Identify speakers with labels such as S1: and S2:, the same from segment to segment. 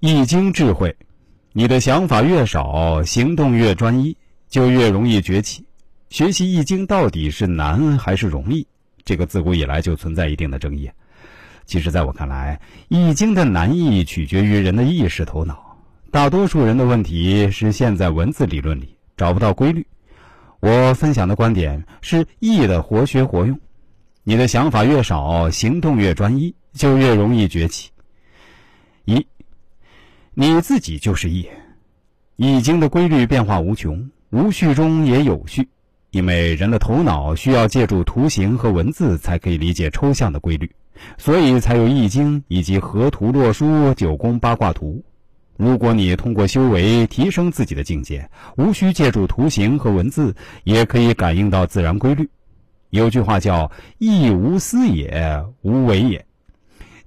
S1: 易经智慧，你的想法越少，行动越专一，就越容易崛起。学习易经到底是难还是容易？这个自古以来就存在一定的争议。其实，在我看来，易经的难易取决于人的意识头脑。大多数人的问题是陷在文字理论里，找不到规律。我分享的观点是易的活学活用。你的想法越少，行动越专一，就越容易崛起。一。你自己就是易，《易经》的规律变化无穷，无序中也有序。因为人的头脑需要借助图形和文字才可以理解抽象的规律，所以才有《易经》以及河图洛书、九宫八卦图。如果你通过修为提升自己的境界，无需借助图形和文字，也可以感应到自然规律。有句话叫“易无思也，无为也”，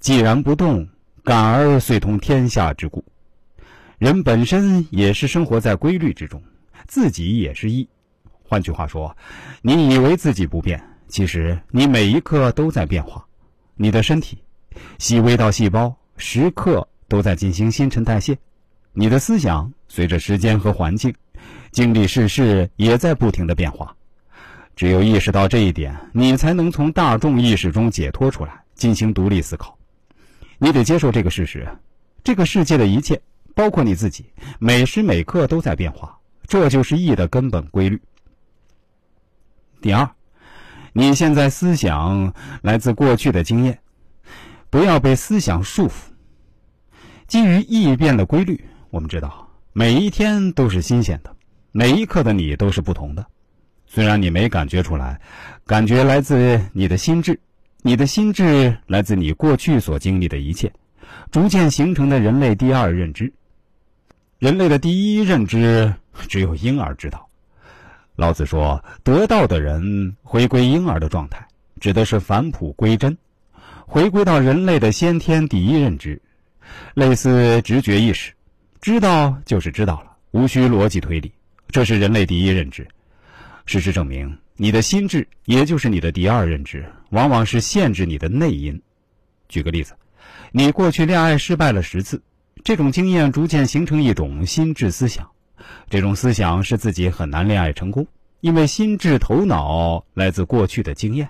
S1: 既然不动，感而遂通天下之故。人本身也是生活在规律之中，自己也是一。换句话说，你以为自己不变，其实你每一刻都在变化。你的身体，细微到细胞，时刻都在进行新陈代谢；你的思想，随着时间和环境，经历世事，也在不停的变化。只有意识到这一点，你才能从大众意识中解脱出来，进行独立思考。你得接受这个事实：这个世界的一切。包括你自己，每时每刻都在变化，这就是易的根本规律。第二，你现在思想来自过去的经验，不要被思想束缚。基于易变的规律，我们知道每一天都是新鲜的，每一刻的你都是不同的。虽然你没感觉出来，感觉来自你的心智，你的心智来自你过去所经历的一切，逐渐形成的人类第二认知。人类的第一认知只有婴儿知道。老子说：“得道的人回归婴儿的状态，指的是返璞归真，回归到人类的先天第一认知，类似直觉意识，知道就是知道了，无需逻辑推理，这是人类第一认知。事实证明，你的心智，也就是你的第二认知，往往是限制你的内因。举个例子，你过去恋爱失败了十次。”这种经验逐渐形成一种心智思想，这种思想使自己很难恋爱成功，因为心智头脑来自过去的经验。